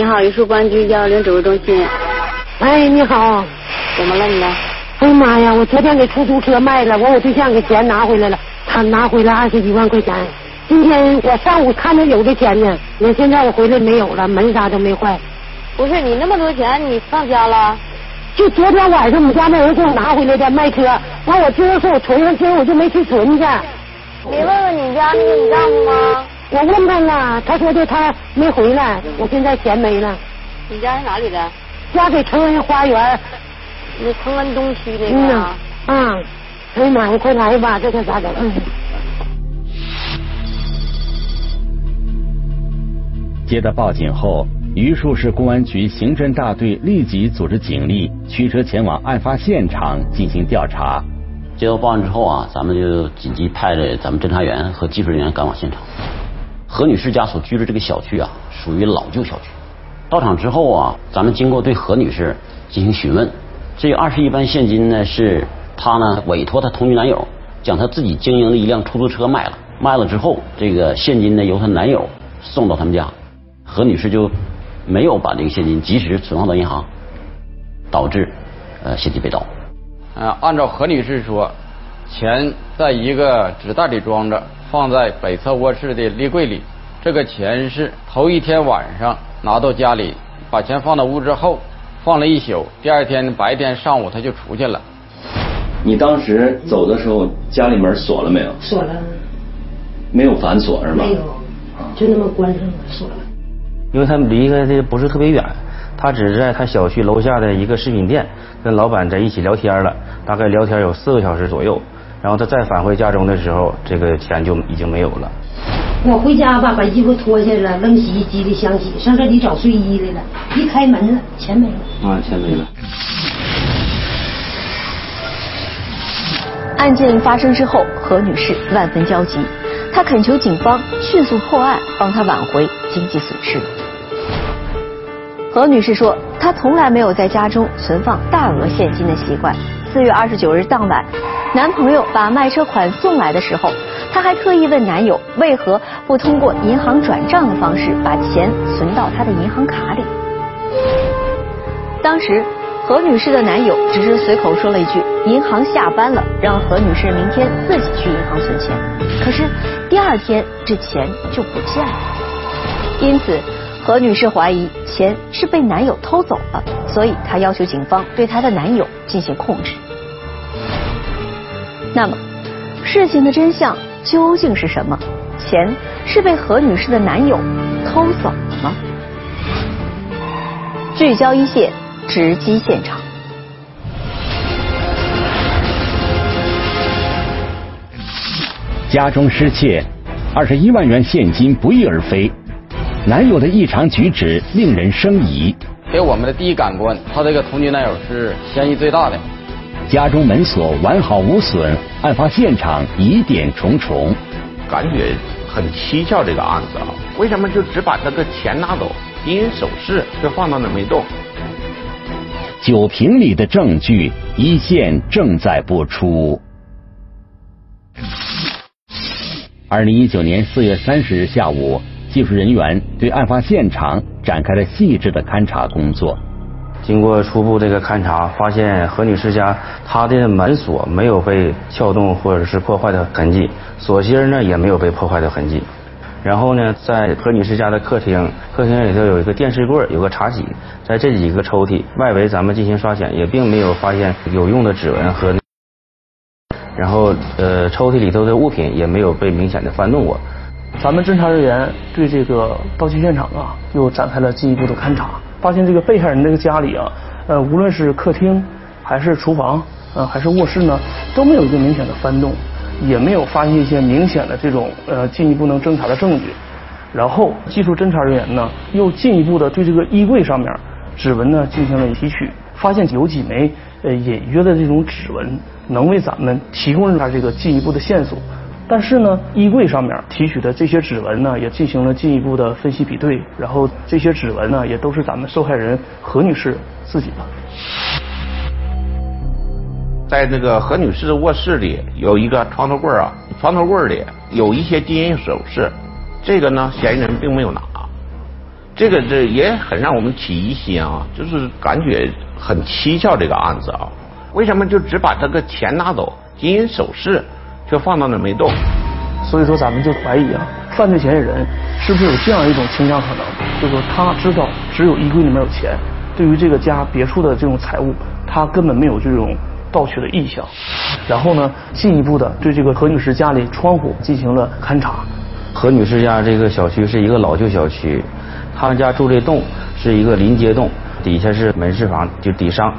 你好，玉树公安局幺幺零指挥中心。哎，你好。怎么了你？哎呀妈呀！我昨天给出租车卖了，完我对象给钱拿回来了，他拿回来二十几万块钱。今天我上午看着有的钱呢，那现在我回来没有了，门啥都没坏。不是你那么多钱，你放家了？就昨天晚上我们家那人给我拿回来的卖车，完我今儿说我存上，今儿我就没去存去。你问问你家那个你丈夫吗？我问他了，他说的他没回来，我现在钱没了。你家是哪里的？家在成恩花园。那成恩东区那个。啊。啊！哎呀妈呀，快来吧，这可咋整？接到报警后，榆树市公安局刑侦大队立即组织警力驱车前往案发现场进行调查。接到报案之后啊，咱们就紧急派了咱们侦查员和技术人员赶往现场。何女士家所居住这个小区啊，属于老旧小区。到场之后啊，咱们经过对何女士进行询问，这二十一万现金呢，是她呢委托她同居男友将她自己经营的一辆出租车卖了，卖了之后，这个现金呢由她男友送到他们家，何女士就没有把这个现金及时存放到银行，导致呃现金被盗。呃，按照何女士说，钱在一个纸袋里装着。放在北侧卧室的立柜里，这个钱是头一天晚上拿到家里，把钱放到屋之后放了一宿，第二天白天上午他就出去了。你当时走的时候，家里门锁了没有？锁了。没有反锁是吧？没有，就那么关上了，锁了。因为他离开的不是特别远，他只是在他小区楼下的一个饰品店跟老板在一起聊天了，大概聊天有四个小时左右。然后他再返回家中的时候，这个钱就已经没有了。我回家吧，把衣服脱下来扔洗衣机里想洗，上这里找睡衣来了，一开门了，钱没了。啊，钱没了。案件发生之后，何女士万分焦急，她恳求警方迅速破案，帮她挽回经济损失。何女士说，她从来没有在家中存放大额现金的习惯。四月二十九日当晚。男朋友把卖车款送来的时候，她还特意问男友为何不通过银行转账的方式把钱存到他的银行卡里。当时何女士的男友只是随口说了一句“银行下班了”，让何女士明天自己去银行存钱。可是第二天这钱就不见了，因此何女士怀疑钱是被男友偷走了，所以她要求警方对她的男友进行控制。那么，事情的真相究竟是什么？钱是被何女士的男友偷走了吗？聚焦一线，直击现场。家中失窃，二十一万元现金不翼而飞，男友的异常举止令人生疑。给我们的第一感官，他这个同居男友是嫌疑最大的。家中门锁完好无损，案发现场疑点重重，感觉很蹊跷。这个案子啊，为什么就只把他的钱拿走，金银首饰就放到那没动？酒瓶里的证据，一线正在播出。二零一九年四月三十日下午，技术人员对案发现场展开了细致的勘查工作。经过初步这个勘查，发现何女士家她的门锁没有被撬动或者是破坏的痕迹，锁芯呢也没有被破坏的痕迹。然后呢，在何女士家的客厅，客厅里头有一个电视柜，有个茶几，在这几个抽屉外围，咱们进行刷检，也并没有发现有用的指纹和。然后呃，抽屉里头的物品也没有被明显的翻动过。咱们侦查人员对这个盗窃现场啊，又展开了进一步的勘查。发现这个被害人这个家里啊，呃，无论是客厅还是厨房，呃，还是卧室呢，都没有一个明显的翻动，也没有发现一些明显的这种呃进一步能侦查的证据。然后技术侦查人员呢，又进一步的对这个衣柜上面指纹呢进行了提取，发现有几枚呃隐约的这种指纹，能为咱们提供一下这个进一步的线索。但是呢，衣柜上面提取的这些指纹呢，也进行了进一步的分析比对，然后这些指纹呢，也都是咱们受害人何女士自己的。在那个何女士的卧室里有一个床头柜啊，床头柜里有一些金银首饰，这个呢，嫌疑人并没有拿，这个这也很让我们起疑心啊，就是感觉很蹊跷这个案子啊，为什么就只把这个钱拿走，金银首饰却放到那没动？所以说咱们就怀疑啊，犯罪嫌疑人是不是有这样一种倾向可能，就是说他知道只有衣柜里面有钱，对于这个家别处的这种财物，他根本没有这种盗取的意向。然后呢，进一步的对这个何女士家里窗户进行了勘查。何女士家这个小区是一个老旧小区，他们家住这栋是一个临街栋，底下是门市房，就底商。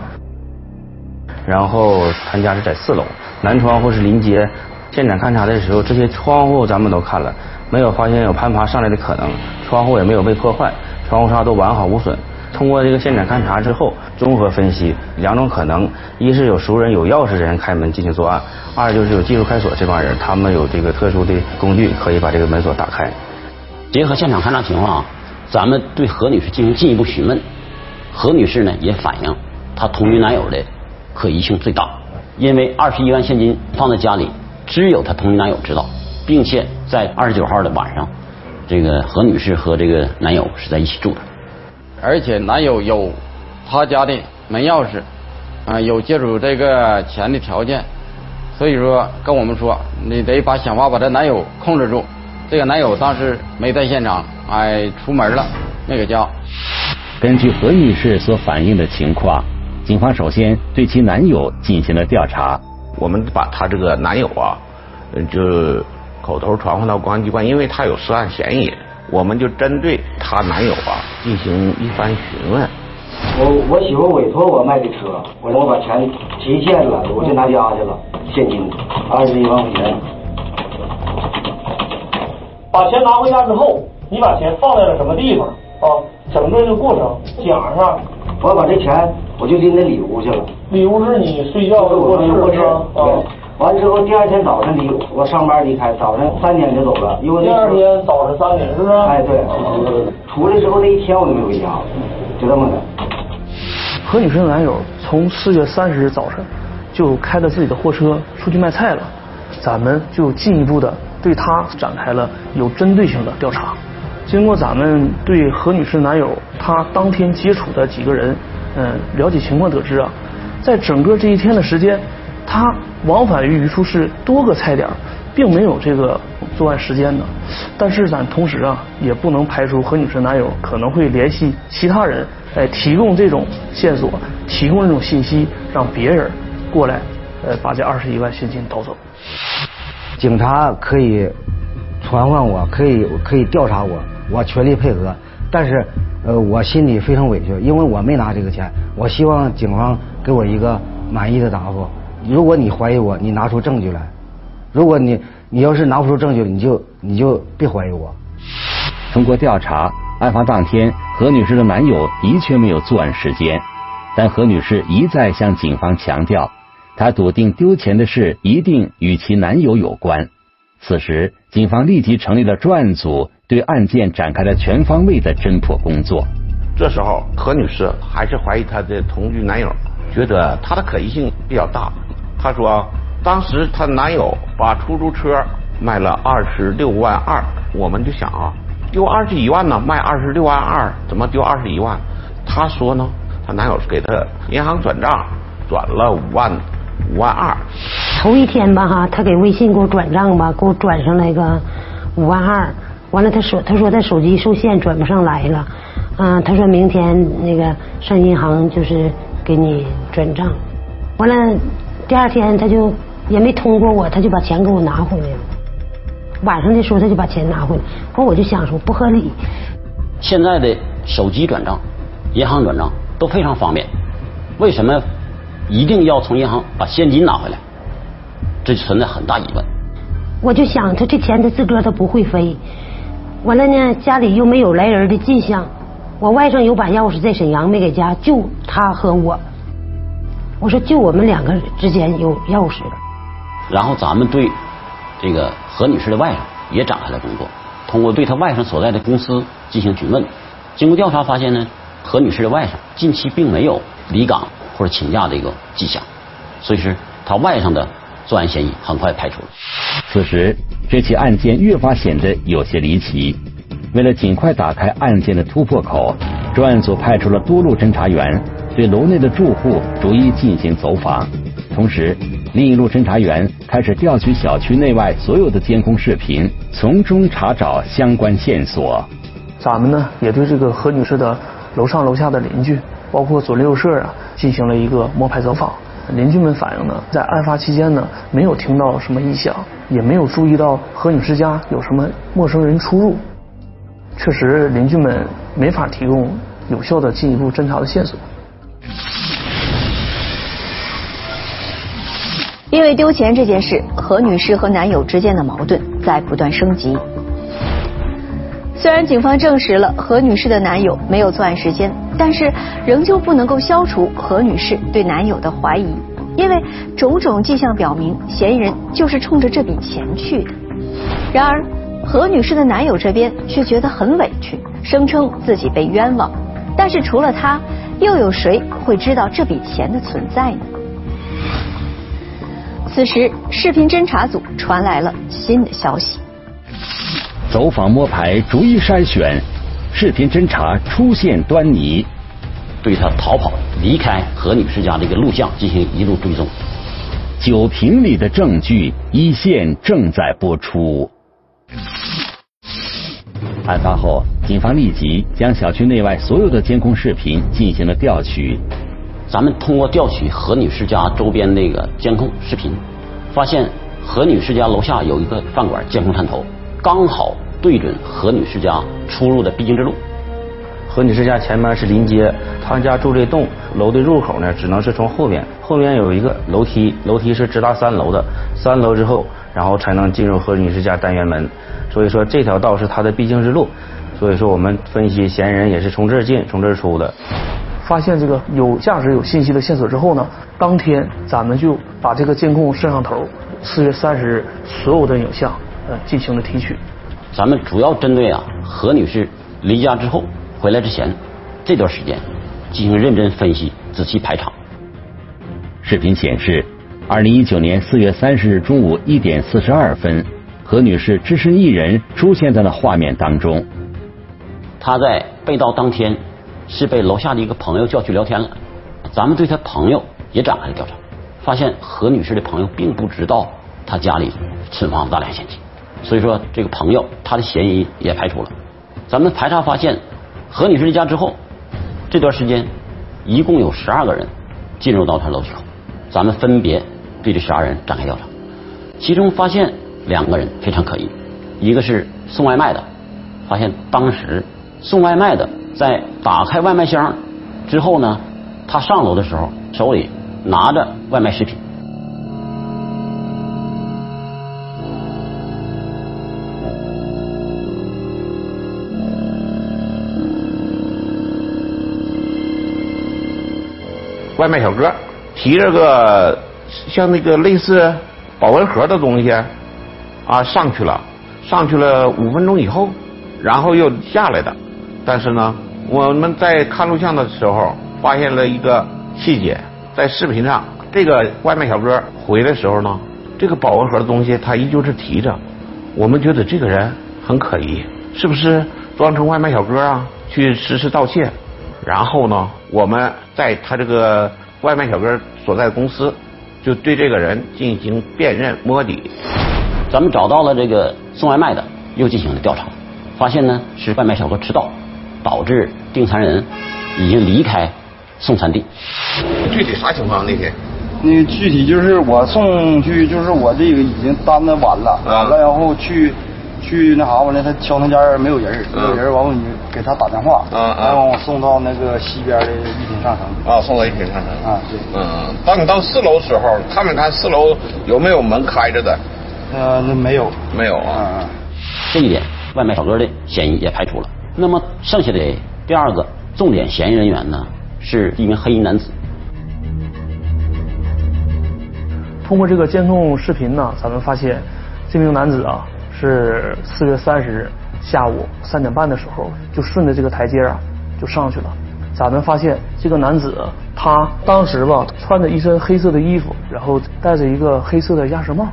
然后他家是在四楼，南窗户是临街。现场勘查的时候，这些窗户咱们都看了，没有发现有攀爬上来的可能，窗户也没有被破坏，窗户纱都完好无损。通过这个现场勘查之后，综合分析两种可能：一是有熟人有钥匙的人开门进行作案；二就是有技术开锁这帮人，他们有这个特殊的工具可以把这个门锁打开。结合现场勘查情况啊，咱们对何女士进行进一步询问。何女士呢也反映，她同居男友的可疑性最大，因为二十一万现金放在家里。只有她同居男友知道，并且在二十九号的晚上，这个何女士和这个男友是在一起住的，而且男友有他家的门钥匙，啊，有借出这个钱的条件，所以说跟我们说，你得把想法把这男友控制住。这个男友当时没在现场，哎，出门了，没搁家。根据何女士所反映的情况，警方首先对其男友进行了调查。我们把她这个男友啊，就口头传唤到公安机关，因为他有涉案嫌疑，我们就针对她男友啊进行一番询问。我我媳妇委托我卖的车，我我把钱提现了，我就拿家去了，现金二十一万块钱。把钱拿回家之后，你把钱放在了什么地方啊？整个这个过程讲上。我把这钱我就拎那里屋去了。里屋是你睡觉的卧室卧室啊。完之后第二天早晨离我上班离开，早晨三点就走了。因为第二天早晨三点是不是？哎对。出来之后那一天我都没回家，就这么的。何女士的男友从四月三十日早晨就开着自己的货车出去卖菜了，咱们就进一步的对他展开了有针对性的调查。经过咱们对何女士男友他当天接触的几个人，嗯，了解情况得知啊，在整个这一天的时间，他往返于榆树市多个菜点，并没有这个作案时间的。但是咱同时啊，也不能排除何女士男友可能会联系其他人，来提供这种线索，提供这种信息，让别人过来，呃，把这二十一万现金盗走。警察可以传唤我，可以可以调查我。我全力配合，但是，呃，我心里非常委屈，因为我没拿这个钱。我希望警方给我一个满意的答复。如果你怀疑我，你拿出证据来；如果你你要是拿不出证据，你就你就别怀疑我。通过调查，案发当天何女士的男友的确没有作案时间，但何女士一再向警方强调，她笃定丢钱的事一定与其男友有关。此时，警方立即成立了专案组。对案件展开了全方位的侦破工作。这时候，何女士还是怀疑她的同居男友，觉得他的可疑性比较大。她说，当时她男友把出租车卖了二十六万二，我们就想啊，丢二十一万呢，卖二十六万二，怎么丢二十一万？她说呢，她男友给她银行转账，转了五万五万二。头一天吧哈，他给微信给我转账吧，给我转上来个五万二。完了，他说：“他说他手机受限，转不上来了。嗯，他说明天那个上银行就是给你转账。完了，第二天他就也没通过我，他就把钱给我拿回来了。晚上的时候他就把钱拿回来，完我就想说不合理。现在的手机转账、银行转账都非常方便，为什么一定要从银行把现金拿回来？这就存在很大疑问。我就想，他这钱他自个儿他不会飞。”完了呢，家里又没有来人的迹象。我外甥有把钥匙在沈阳没给家，就他和我。我说就我们两个之间有钥匙。然后咱们对这个何女士的外甥也展开了工作，通过对她外甥所在的公司进行询问，经过调查发现呢，何女士的外甥近期并没有离岗或者请假的一个迹象，所以是他外上的。作案嫌疑很快排除了。此时，这起案件越发显得有些离奇。为了尽快打开案件的突破口，专案组派出了多路侦查员，对楼内的住户逐一进行走访。同时，另一路侦查员开始调取小区内外所有的监控视频，从中查找相关线索。咱们呢，也对这个何女士的楼上楼下的邻居，包括左邻右舍啊，进行了一个摸排走访。邻居们反映呢，在案发期间呢，没有听到什么异响，也没有注意到何女士家有什么陌生人出入。确实，邻居们没法提供有效的进一步侦查的线索。因为丢钱这件事，何女士和男友之间的矛盾在不断升级。虽然警方证实了何女士的男友没有作案时间，但是仍旧不能够消除何女士对男友的怀疑，因为种种迹象表明，嫌疑人就是冲着这笔钱去的。然而，何女士的男友这边却觉得很委屈，声称自己被冤枉。但是除了他，又有谁会知道这笔钱的存在呢？此时，视频侦查组传来了新的消息。走访摸排，逐一筛选，视频侦查出现端倪，对他逃跑、离开何女士家的一个录像进行一路追踪。酒瓶里的证据，一线正在播出。案发后，警方立即将小区内外所有的监控视频进行了调取。咱们通过调取何女士家周边那个监控视频，发现何女士家楼下有一个饭馆监控探头，刚好对准何女士家出入的必经之路。何女士家前面是临街，他们家住这栋楼的入口呢，只能是从后边，后面有一个楼梯，楼梯是直达三楼的，三楼之后，然后才能进入何女士家单元门。所以说这条道是她的必经之路，所以说我们分析嫌疑人也是从这儿进，从这儿出的。发现这个有价值、有信息的线索之后呢，当天咱们就把这个监控摄像头四月三十日所有的影像呃进行了提取。咱们主要针对啊何女士离家之后回来之前这段时间进行认真分析、仔细排查。视频显示，二零一九年四月三十日中午一点四十二分，何女士只身一人出现在了画面当中。她在被盗当天。是被楼下的一个朋友叫去聊天了，咱们对她朋友也展开了调查，发现何女士的朋友并不知道她家里存放大量现金，所以说这个朋友他的嫌疑也排除了。咱们排查发现，何女士离家之后，这段时间一共有十二个人进入到她楼梯口，咱们分别对这十二人展开调查，其中发现两个人非常可疑，一个是送外卖的，发现当时送外卖的。在打开外卖箱之后呢，他上楼的时候手里拿着外卖食品。外卖小哥提着个像那个类似保温盒的东西啊上去了，上去了五分钟以后，然后又下来的。但是呢，我们在看录像的时候发现了一个细节，在视频上，这个外卖小哥回来时候呢，这个保温盒的东西他依旧是提着。我们觉得这个人很可疑，是不是装成外卖小哥啊去实施盗窃？然后呢，我们在他这个外卖小哥所在的公司，就对这个人进行辨认摸底。咱们找到了这个送外卖的，又进行了调查，发现呢是外卖小哥迟到。导致订餐人已经离开送餐地。具体啥情况那天？那具体就是我送去，就是我这个已经单子完了，完了然后去去那啥完了，他敲他家没有人，没有人完我你给他打电话，然后我送到那个西边的一品上城。啊，送到一品上城。啊，对。嗯，当你到四楼时候，看没看四楼有没有门开着的？呃，那没有。没有啊。这一点，外卖小哥的嫌疑也排除了。那么剩下的第二个重点嫌疑人员呢，是一名黑衣男子。通过这个监控视频呢，咱们发现这名男子啊，是四月三十日下午三点半的时候，就顺着这个台阶啊就上去了。咱们发现这个男子他当时吧穿着一身黑色的衣服，然后戴着一个黑色的鸭舌帽。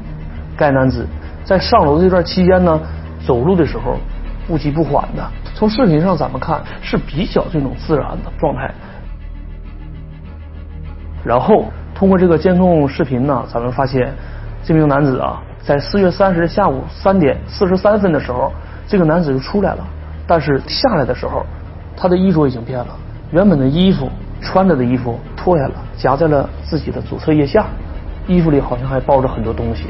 该男子在上楼这段期间呢，走路的时候。不急不缓的。从视频上咱们看是比较这种自然的状态。然后通过这个监控视频呢，咱们发现这名男子啊，在四月三十日下午三点四十三分的时候，这个男子就出来了，但是下来的时候，他的衣着已经变了，原本的衣服穿着的衣服脱下了，夹在了自己的左侧腋下，衣服里好像还包着很多东西。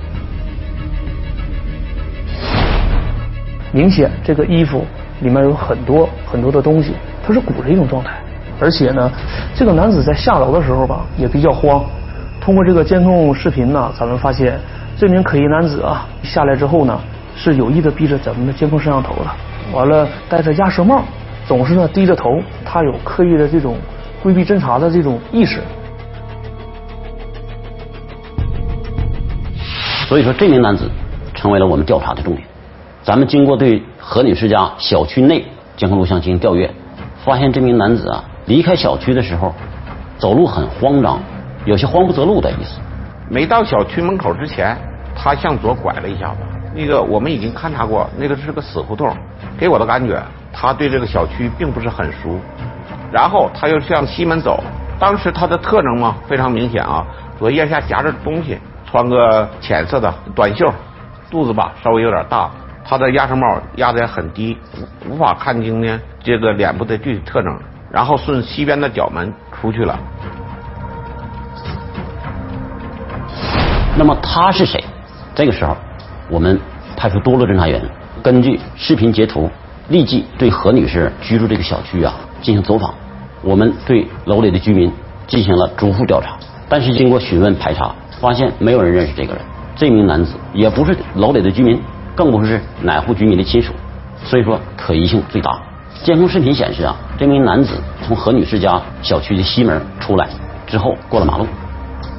明显这个衣服里面有很多很多的东西，它是鼓着一种状态。而且呢，这个男子在下楼的时候吧，也比较慌。通过这个监控视频呢，咱们发现这名可疑男子啊下来之后呢，是有意的避着咱们的监控摄像头的。完了，戴着鸭舌帽，总是呢低着头，他有刻意的这种规避侦查的这种意识。所以说，这名男子成为了我们调查的重点。咱们经过对何女士家小区内监控录像进行调阅，发现这名男子啊离开小区的时候走路很慌张，有些慌不择路的意思。没到小区门口之前，他向左拐了一下子。那个我们已经勘察过，那个是个死胡同，给我的感觉他对这个小区并不是很熟。然后他又向西门走，当时他的特征嘛非常明显啊，左腋下夹着东西，穿个浅色的短袖，肚子吧稍微有点大。他的鸭舌帽压得很低，无无法看清呢这个脸部的具体特征。然后顺西边的角门出去了。那么他是谁？这个时候，我们派出多路侦查员，根据视频截图，立即对何女士居住这个小区啊进行走访。我们对楼里的居民进行了逐户调查，但是经过询问排查，发现没有人认识这个人。这名男子也不是楼里的居民。更不是哪户居民的亲属，所以说可疑性最大。监控视频显示啊，这名男子从何女士家小区的西门出来之后过了马路。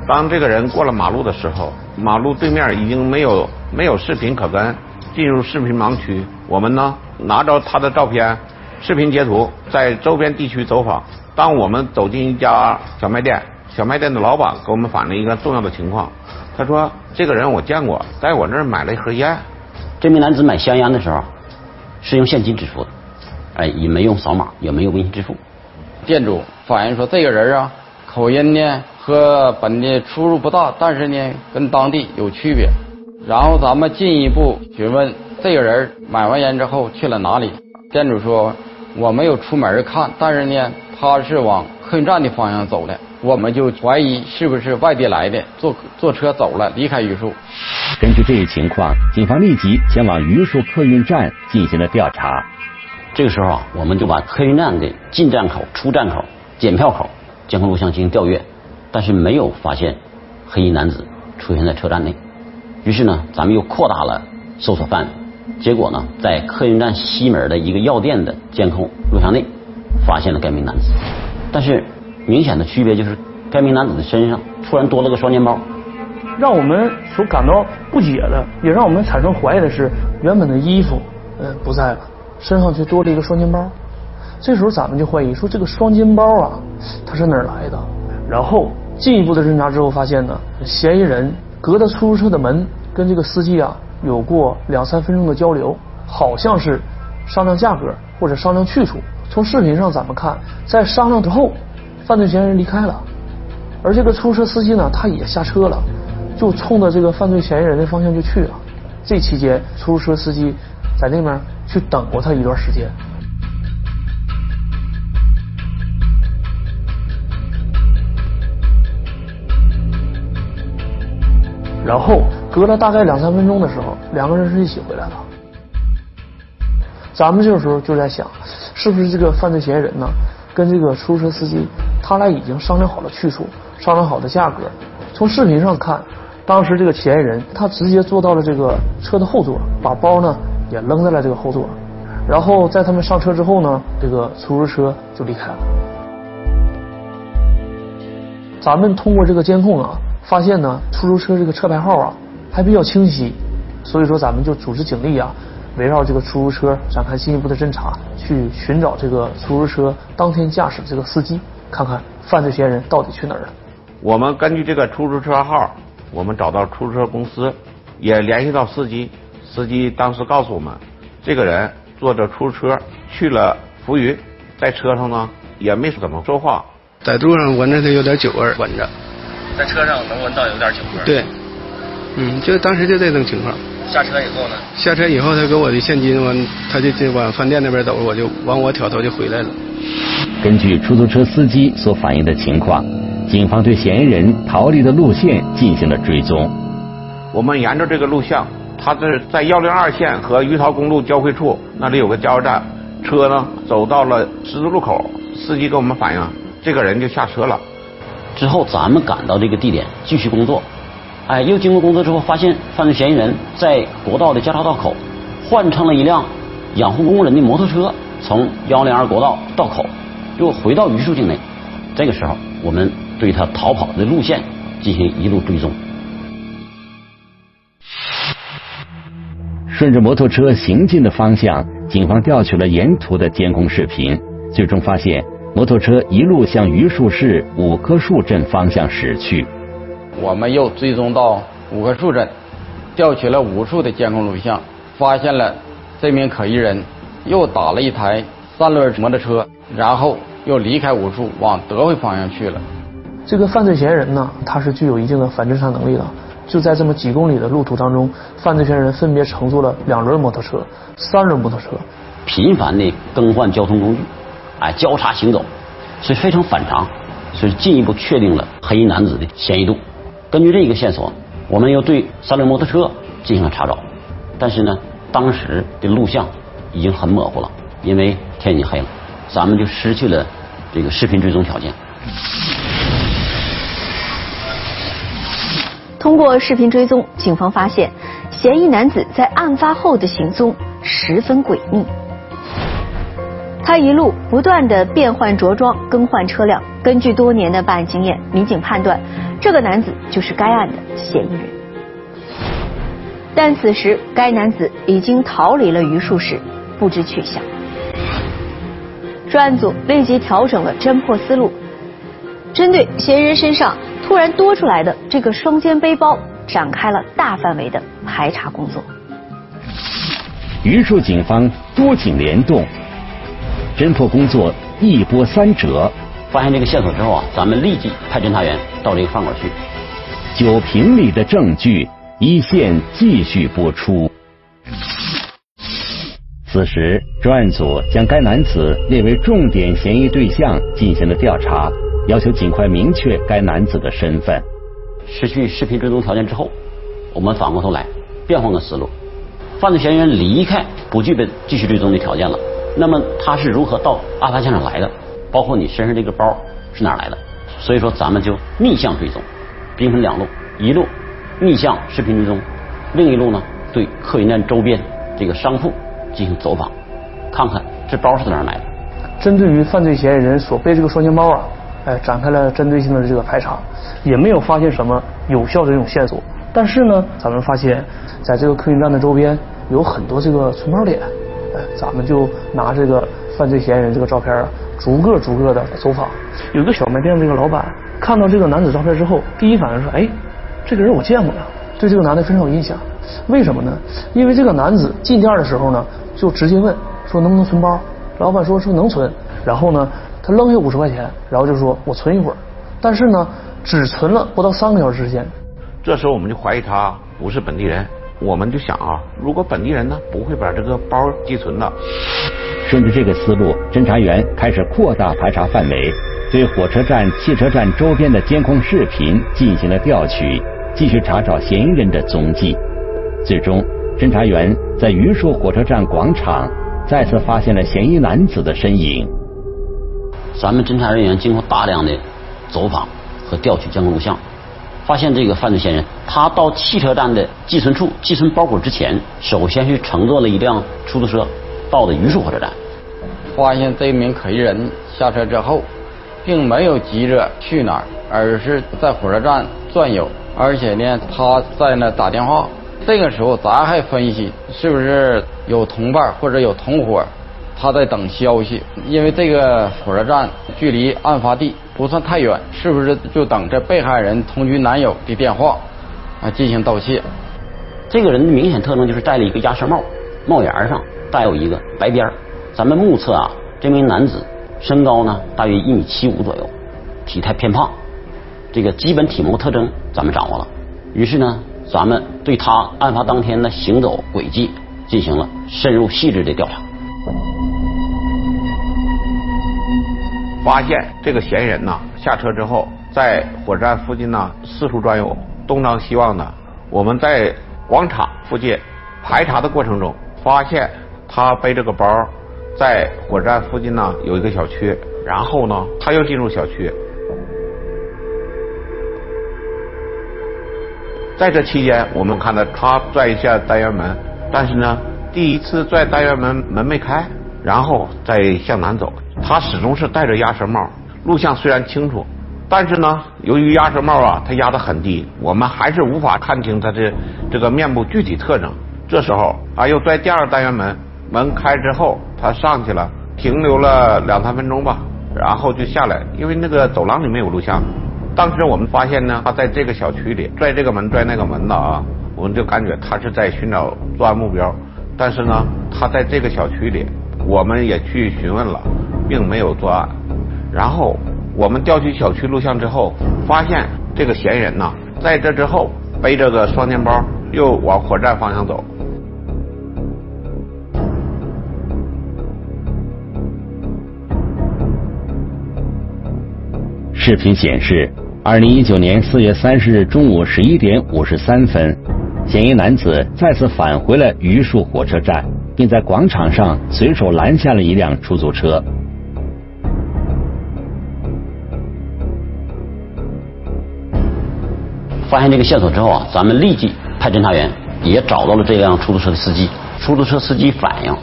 当这个人过了马路的时候，马路对面已经没有没有视频可跟，进入视频盲区。我们呢拿着他的照片、视频截图，在周边地区走访。当我们走进一家小卖店，小卖店的老板给我们反映一个重要的情况，他说这个人我见过，在我那儿买了一盒烟。这名男子买香烟的时候是用现金支付的，哎，也没用扫码，也没有微信支付。店主反映说，这个人啊，口音呢和本地出入不大，但是呢跟当地有区别。然后咱们进一步询问这个人买完烟之后去了哪里。店主说，我没有出门看，但是呢他是往客运站的方向走的。我们就怀疑是不是外地来的，坐坐车走了，离开榆树。根据这一情况，警方立即前往榆树客运站进行了调查。这个时候啊，我们就把客运站的进站口、出站口、检票口监控录像进行调阅，但是没有发现黑衣男子出现在车站内。于是呢，咱们又扩大了搜索范围，结果呢，在客运站西门的一个药店的监控录像内发现了该名男子，但是。明显的区别就是，该名男子的身上突然多了个双肩包。让我们所感到不解的，也让我们产生怀疑的是，原本的衣服呃不在了，身上却多了一个双肩包。这时候咱们就怀疑说，这个双肩包啊，它是哪儿来的？然后进一步的侦查之后发现呢，嫌疑人隔着出租车的门跟这个司机啊有过两三分钟的交流，好像是商量价格或者商量去处。从视频上咱们看，在商量之后。犯罪嫌疑人离开了，而这个出租车司机呢，他也下车了，就冲着这个犯罪嫌疑人的方向就去了。这期间，出租车司机在那边去等过他一段时间。然后隔了大概两三分钟的时候，两个人是一起回来了。咱们这个时候就在想，是不是这个犯罪嫌疑人呢，跟这个出租车司机？他俩已经商量好了去处，商量好的价格。从视频上看，当时这个嫌疑人他直接坐到了这个车的后座，把包呢也扔在了这个后座。然后在他们上车之后呢，这个出租车就离开了。咱们通过这个监控啊，发现呢出租车这个车牌号啊还比较清晰，所以说咱们就组织警力啊，围绕这个出租车展开进一步的侦查，去寻找这个出租车当天驾驶这个司机。看看犯罪嫌疑人到底去哪儿了？我们根据这个出租车号，我们找到出租车公司，也联系到司机。司机当时告诉我们，这个人坐着出租车去了浮云，在车上呢也没怎么说话，在路上闻着他有点酒味，闻着。在车上能闻到有点酒味。对，嗯，就当时就这种情况。下车以后呢？下车以后，他给我的现金，完他就就往饭店那边走，我就往我挑头就回来了。根据出租车司机所反映的情况，警方对嫌疑人逃离的路线进行了追踪。我们沿着这个录像，他这在幺零二线和鱼桃公路交汇处那里有个加油站，车呢走到了十字路口，司机给我们反映，这个人就下车了。之后咱们赶到这个地点继续工作，哎，又经过工作之后，发现犯罪嫌疑人在国道的交叉道口换乘了一辆养护工人的摩托车，从幺零二国道道口又回到榆树境内。这个时候，我们对他逃跑的路线进行一路追踪。顺着摩托车行进的方向，警方调取了沿途的监控视频，最终发现。摩托车一路向榆树市五棵树镇方向驶去。我们又追踪到五棵树镇，调取了无数的监控录像，发现了这名可疑人又打了一台三轮摩托车，然后又离开五树往德惠方向去了。这个犯罪嫌疑人呢，他是具有一定的反侦查能力的。就在这么几公里的路途当中，犯罪嫌疑人分别乘坐了两轮摩托车、三轮摩托车，频繁的更换交通工具。哎，交叉行走，所以非常反常，所以进一步确定了黑衣男子的嫌疑度。根据这一个线索，我们又对三轮摩托车进行了查找，但是呢，当时的录像已经很模糊了，因为天已经黑了，咱们就失去了这个视频追踪条件。通过视频追踪，警方发现嫌疑男子在案发后的行踪十分诡秘。他一路不断的变换着装，更换车辆。根据多年的办案经验，民警判断这个男子就是该案的嫌疑人。但此时该男子已经逃离了榆树市，不知去向。专案组立即调整了侦破思路，针对嫌疑人身上突然多出来的这个双肩背包，展开了大范围的排查工作。榆树警方多警联动。侦破工作一波三折，发现这个线索之后啊，咱们立即派侦查员到这个饭馆去。酒瓶里的证据，一线继续播出。此时，专案组将该男子列为重点嫌疑对象，进行了调查，要求尽快明确该男子的身份。失去视频追踪条件之后，我们反过头来变换个思路，犯罪嫌疑人离开不具备继续追踪的条件了。那么他是如何到案发现场来的？包括你身上这个包是哪来的？所以说咱们就逆向追踪，兵分两路，一路逆向视频追踪，另一路呢对客运站周边这个商铺进行走访，看看这包是从哪儿买的。针对于犯罪嫌疑人所背这个双肩包啊，哎，展开了针对性的这个排查，也没有发现什么有效的这种线索。但是呢，咱们发现在这个客运站的周边有很多这个存包点。哎，咱们就拿这个犯罪嫌疑人这个照片啊，逐个逐个的走访。有个小卖店的这个老板看到这个男子照片之后，第一反应说：“哎，这个人我见过呀，对这个男的非常有印象。为什么呢？因为这个男子进店的时候呢，就直接问说能不能存包。老板说说能存。然后呢，他扔下五十块钱，然后就说我存一会儿。但是呢，只存了不到三个小时时间。这时候我们就怀疑他不是本地人。”我们就想啊，如果本地人呢，不会把这个包寄存的。顺着这个思路，侦查员开始扩大排查范围，对火车站、汽车站周边的监控视频进行了调取，继续查找嫌疑人的踪迹。最终，侦查员在榆树火车站广场再次发现了嫌疑男子的身影。咱们侦查人员经过大量的走访和调取监控录像。发现这个犯罪嫌疑人，他到汽车站的寄存处寄存包裹之前，首先是乘坐了一辆出租车到的榆树火车站。发现这名可疑人下车之后，并没有急着去哪儿，而是在火车站转悠，而且呢，他在那打电话。这个时候，咱还分析是不是有同伴或者有同伙，他在等消息，因为这个火车站距离案发地。不算太远，是不是就等着被害人同居男友的电话啊进行盗窃？这个人的明显特征就是戴了一个鸭舌帽，帽檐上带有一个白边儿。咱们目测啊，这名男子身高呢大约一米七五左右，体态偏胖，这个基本体貌特征咱们掌握了。于是呢，咱们对他案发当天的行走轨迹进行了深入细致的调查。发现这个嫌疑人呢，下车之后在火车站附近呢四处转悠，东张西望的。我们在广场附近排查的过程中，发现他背着个包，在火车站附近呢有一个小区，然后呢他又进入小区。在这期间，我们看到他拽一下单元门，但是呢，第一次拽单元门门没开，然后再向南走。他始终是戴着鸭舌帽，录像虽然清楚，但是呢，由于鸭舌帽啊，它压得很低，我们还是无法看清他的这个面部具体特征。这时候啊，又拽第二单元门，门开之后，他上去了，停留了两三分钟吧，然后就下来，因为那个走廊里没有录像。当时我们发现呢，他在这个小区里拽这个门拽那个门的啊，我们就感觉他是在寻找作案目标，但是呢，他在这个小区里，我们也去询问了。并没有作案，然后我们调取小区录像之后，发现这个嫌疑人呢，在这之后背着个双肩包，又往火车站方向走。视频显示，二零一九年四月三十日中午十一点五十三分，嫌疑男子再次返回了榆树火车站，并在广场上随手拦下了一辆出租车。发现这个线索之后啊，咱们立即派侦查员也找到了这辆出租车的司机。出租车司机反映，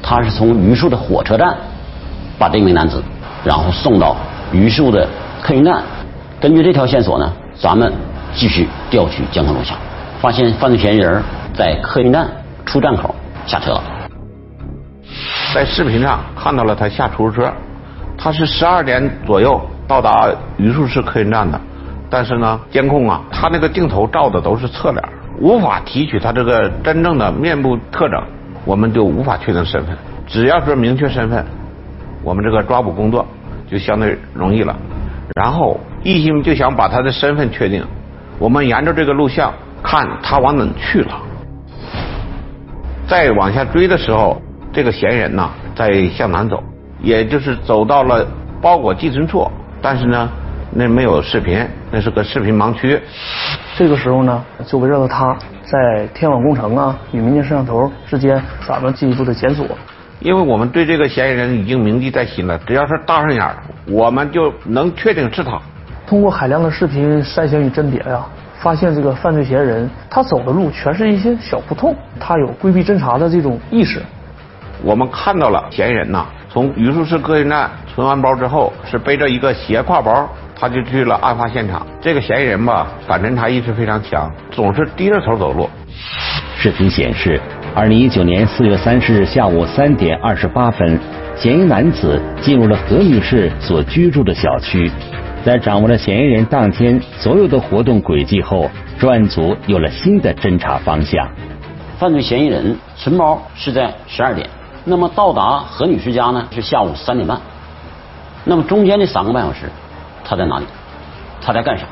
他是从榆树的火车站把这名男子，然后送到榆树的客运站。根据这条线索呢，咱们继续调取监控录像，发现犯罪嫌疑人在客运站出站口下车。在视频上看到了他下出租车，他是十二点左右到达榆树市客运站的。但是呢，监控啊，他那个镜头照的都是侧脸，无法提取他这个真正的面部特征，我们就无法确定身份。只要是明确身份，我们这个抓捕工作就相对容易了。然后一心就想把他的身份确定，我们沿着这个录像看他往哪去了。再往下追的时候，这个嫌疑人呢在向南走，也就是走到了包裹寄存处，但是呢。那没有视频，那是个视频盲区。这个时候呢，就围绕着他在天网工程啊与民间摄像头之间，咱们进一步的检索。因为我们对这个嫌疑人已经铭记在心了，只要是搭上眼，我们就能确定是他。通过海量的视频筛选与甄别呀，发现这个犯罪嫌疑人他走的路全是一些小胡同，他有规避侦查的这种意识。我们看到了嫌疑人呐，从榆树市客运站存完包之后，是背着一个斜挎包。他就去了案发现场。这个嫌疑人吧，反侦查意识非常强，总是低着头走路。视频显示，二零一九年四月三十日下午三点二十八分，嫌疑男子进入了何女士所居住的小区。在掌握了嫌疑人当天所有的活动轨迹后，专案组有了新的侦查方向。犯罪嫌疑人陈包是在十二点，那么到达何女士家呢是下午三点半，那么中间这三个半小时。他在哪里？他在干啥？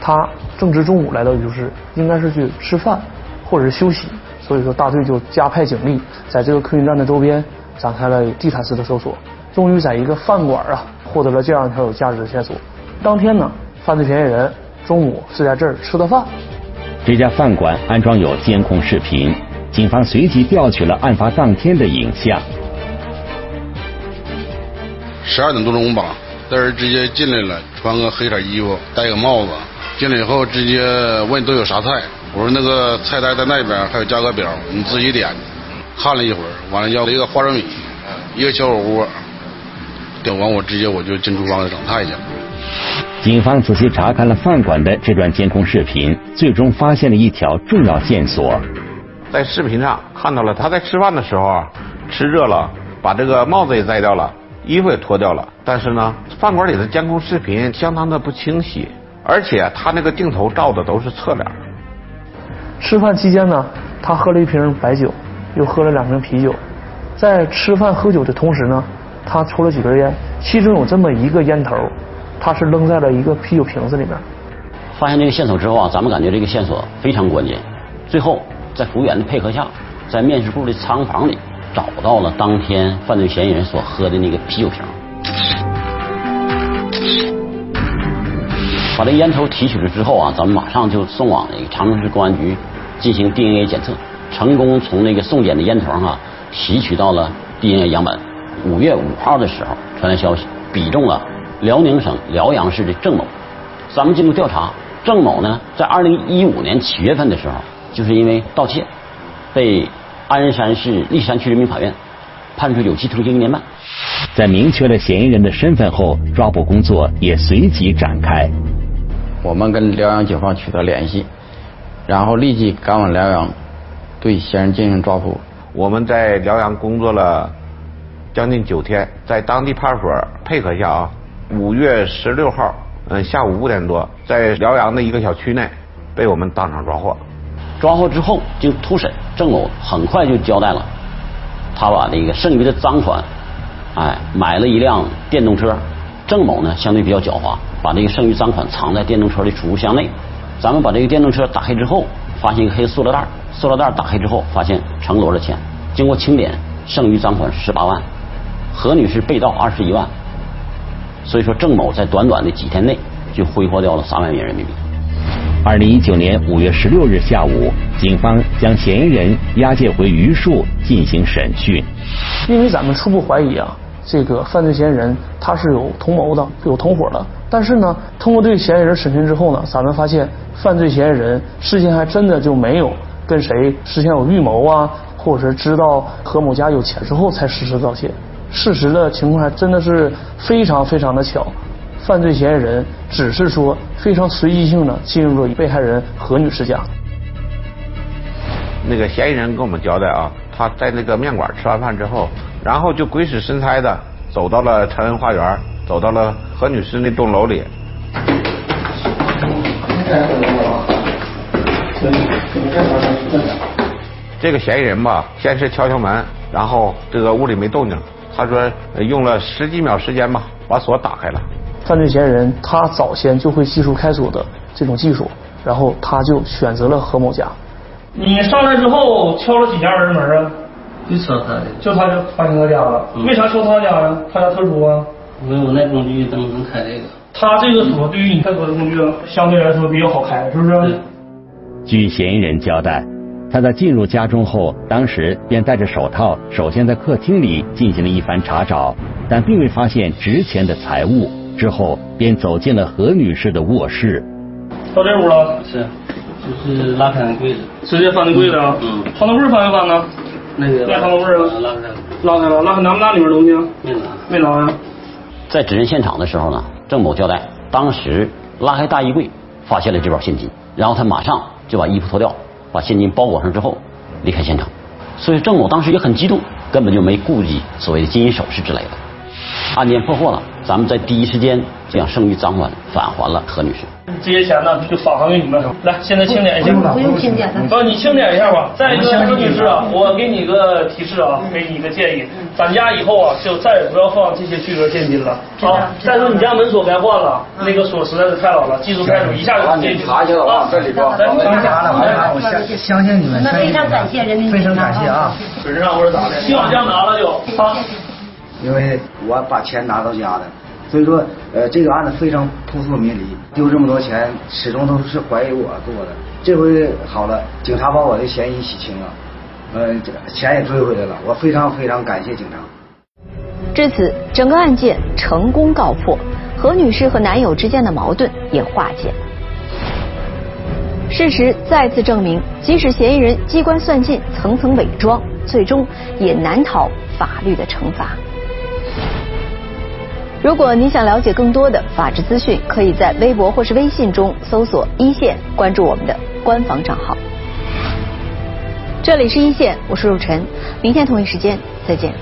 他正值中午来到榆树市，应该是去吃饭或者是休息。所以说，大队就加派警力，在这个客运站的周边展开了地毯式的搜索。终于在一个饭馆啊，获得了这样一条有价值的线索。当天呢，犯罪嫌疑人中午是在这儿吃的饭。这家饭馆安装有监控视频，警方随即调取了案发当天的影像。十二点多钟吧。在这直接进来了，穿个黑色衣服，戴个帽子。进来以后直接问都有啥菜，我说那个菜单在那边，还有价格表，你自己点。看了一会儿，完了要了一个花生米，一个小火锅。点完我直接我就进厨房里整菜去了。警方仔细查看了饭馆的这段监控视频，最终发现了一条重要线索。在视频上看到了他在吃饭的时候啊，吃热了，把这个帽子也摘掉了。衣服也脱掉了，但是呢，饭馆里的监控视频相当的不清晰，而且他那个镜头照的都是侧脸。吃饭期间呢，他喝了一瓶白酒，又喝了两瓶啤酒，在吃饭喝酒的同时呢，他抽了几根烟，其中有这么一个烟头，他是扔在了一个啤酒瓶子里面。发现这个线索之后啊，咱们感觉这个线索非常关键。最后在服务员的配合下，在面试部的仓房里找到了当天犯罪嫌疑人所喝的那个啤酒瓶。把这烟头提取了之后啊，咱们马上就送往那个长春市公安局进行 DNA 检测，成功从那个送检的烟头上啊提取到了 DNA 样本。五月五号的时候传来消息，比中了辽宁省辽阳市的郑某。咱们经过调查，郑某呢在二零一五年七月份的时候，就是因为盗窃，被鞍山市历山区人民法院判处有期徒刑一年半。在明确了嫌疑人的身份后，抓捕工作也随即展开。我们跟辽阳警方取得联系，然后立即赶往辽阳，对嫌疑人进行抓捕。我们在辽阳工作了将近九天，在当地派出所配合下啊，五月十六号，嗯，下午五点多，在辽阳的一个小区内，被我们当场抓获。抓获之后，经突审，郑某很快就交代了，他把那个剩余的赃款，哎，买了一辆电动车。郑某呢，相对比较狡猾，把这个剩余赃款藏在电动车的储物箱内。咱们把这个电动车打开之后，发现一个黑塑料袋，塑料袋打开之后，发现成摞的钱。经过清点，剩余赃款十八万，何女士被盗二十一万。所以说，郑某在短短的几天内就挥霍掉了三万元人民币。二零一九年五月十六日下午，警方将嫌疑人押解回榆树进行审讯。因为咱们初步怀疑啊。这个犯罪嫌疑人他是有同谋的，有同伙的。但是呢，通过对嫌疑人审讯之后呢，咱们发现犯罪嫌疑人事先还真的就没有跟谁事先有预谋啊，或者是知道何某家有钱之后才实施盗窃。事实的情况还真的是非常非常的巧，犯罪嫌疑人只是说非常随机性的进入了被害人何女士家。那个嫌疑人跟我们交代啊，他在那个面馆吃完饭之后。然后就鬼使神差的走到了长安花园，走到了何女士那栋楼里。这个嫌疑人吧，先是敲敲门，然后这个屋里没动静，他说用了十几秒时间吧，把锁打开了。犯罪嫌疑人他早先就会技术开锁的这种技术，然后他就选择了何某家。你上来之后敲了几家人门啊？就敲他的，就他就发现他家了。为啥敲他家呀？他家特殊啊？没有那工具怎么能开这个？他这个锁对于你开锁的工具相对来说比较好开，是不是？据嫌疑人交代，他在进入家中后，当时便戴着手套，首先在客厅里进行了一番查找，但并未发现值钱的财物。之后便走进了何女士的卧室。到这屋了？是，就是拉开那柜子，直接翻那柜子啊？嗯。床头柜翻没翻呢？那个拉开柜啊？拉开了，拉开了，拉开拿没拿里面东西？没拿，没拿呀。在指认现场的时候呢，郑某交代，当时拉开大衣柜，发现了这包现金，然后他马上就把衣服脱掉，把现金包裹上之后离开现场。所以郑某当时也很激动，根本就没顾及所谓的金银首饰之类的。案件破获了，咱们在第一时间将剩余赃款返还了何女士。这些钱呢，就返还给你们。来，现在清点一下。不用清点了。你清点一下吧。再一个，何女士啊，我给你个提示啊，给你一个建议，咱家以后啊，就再也不要放这些巨额现金了。好，再说你家门锁该换了，那个锁实在是太老了，技术太一下就进去。查一下啊，这里边。来，查了，我相相信你们。那非常感谢人民非常感谢啊。本质上或者咋的？希望这样拿了就啊。因为我把钱拿到家的，所以说呃这个案子非常扑朔迷离，丢这么多钱始终都是怀疑我做的。这回好了，警察把我的嫌疑洗清了，呃钱也追回来了，我非常非常感谢警察。至此，整个案件成功告破，何女士和男友之间的矛盾也化解。事实再次证明，即使嫌疑人机关算尽、层层伪装，最终也难逃法律的惩罚。如果你想了解更多的法治资讯，可以在微博或是微信中搜索“一线”，关注我们的官方账号。这里是一线，我是陆晨，明天同一时间再见。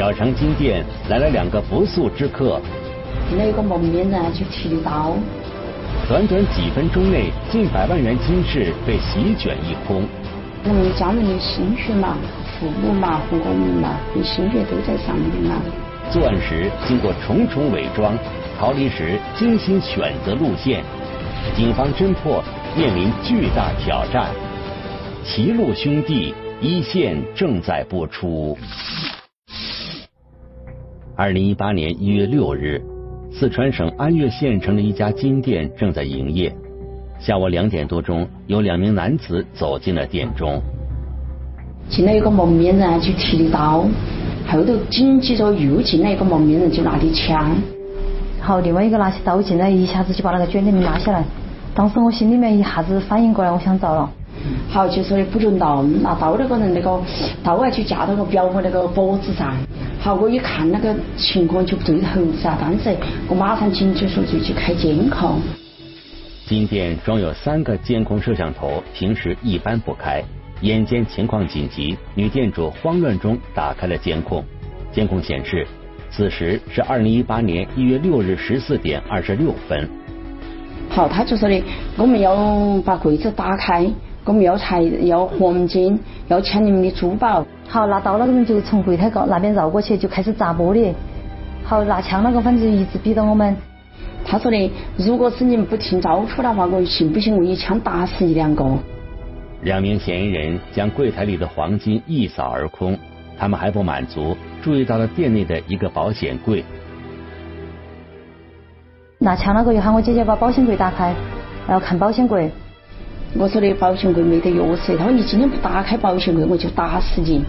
小城金店来了两个不速之客。那个蒙面人就提的刀。短短几分钟内，近百万元金饰被席卷一空。我们家人的心血嘛，父母嘛和我们嘛，的心血都在上面嘛。作案时经过重重伪装，逃离时精心选择路线，警方侦破面临巨大挑战。齐路兄弟一线正在播出。二零一八年一月六日，四川省安岳县城的一家金店正在营业。下午两点多钟，有两名男子走进了店中。进来一个蒙面人，就提的刀，后头紧接着又进来一个蒙面人，就拿的枪。好，另外一个拿起刀进来，一下子就把那个卷帘门拉下来。当时我心里面一下子反应过来，我想糟了。好，就说的不准动，拿刀那个人那个刀啊，就架到我表哥那个脖子上。好，我一看那个情况就不对头噻，当时我马上紧急说就去开监控。金店装有三个监控摄像头，平时一般不开。眼见情况紧急，女店主慌乱中打开了监控。监控显示，此时是二零一八年一月六日十四点二十六分。好，他就说的，我们要把柜子打开，我们要财要黄金，要抢你们的珠宝。好，拿刀那个人就从柜台高那边绕过去，就开始砸玻璃。好，拿枪那个反正就一直逼着我们。他说的，如果是你们不听招呼的话，我信不信我一枪打死一两个？两名嫌疑人将柜台里的黄金一扫而空，他们还不满足，注意到了店内的一个保险柜。拿枪那个又喊我姐姐把保险柜打开，然后看保险柜。我说的保险柜没得钥匙，他说你今天不打开保险柜，我就打死你。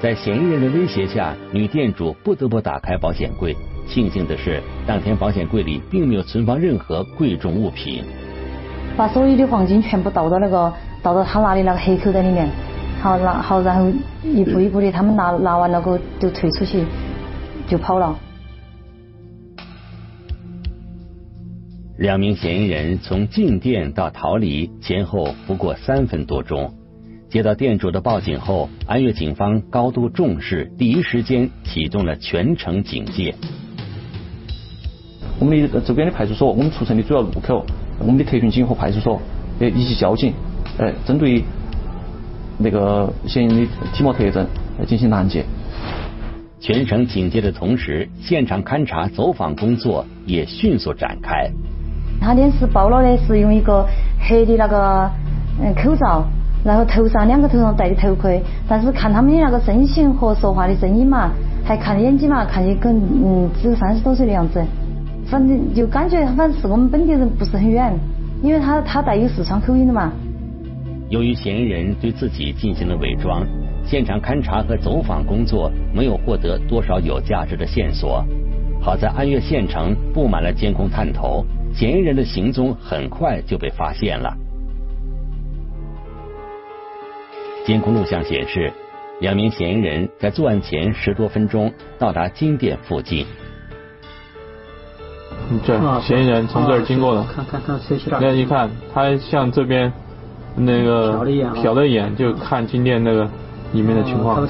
在嫌疑人的威胁下，女店主不得不打开保险柜。庆幸的是，当天保险柜里并没有存放任何贵重物品。把所有的黄金全部倒到那个倒到他拿的那个黑口袋里面，好拿好，然后一步一步的，他们拿拿完了后就退出去，就跑了。两名嫌疑人从进店到逃离前后不过三分多钟。接到店主的报警后，安岳警方高度重视，第一时间启动了全城警戒。我们的周边的派出所，我们出城的主要路口，我们的特巡警和派出所，呃，以及交警，呃，针对那个嫌疑人的体貌特征来进行拦截。全城警戒的同时，现场勘查、走访工作也迅速展开。他脸是包了的，是用一个黑的那个嗯口罩。然后头上两个头上戴的头盔，但是看他们的那个身形和说话的声音嘛，还看眼睛嘛，看起跟嗯只有三十多岁的样子，反正就感觉反正是我们本地人不是很远，因为他他带有四川口音的嘛。由于嫌疑人对自己进行了伪装，现场勘查和走访工作没有获得多少有价值的线索。好在安岳县城布满了监控探头，嫌疑人的行踪很快就被发现了。监控录像显示，两名嫌疑人在作案前十多分钟到达金店附近。这嫌疑人从这儿经过的，看看看谁那一看，他向这边那个瞟了一眼，就看金店那个里面的情况。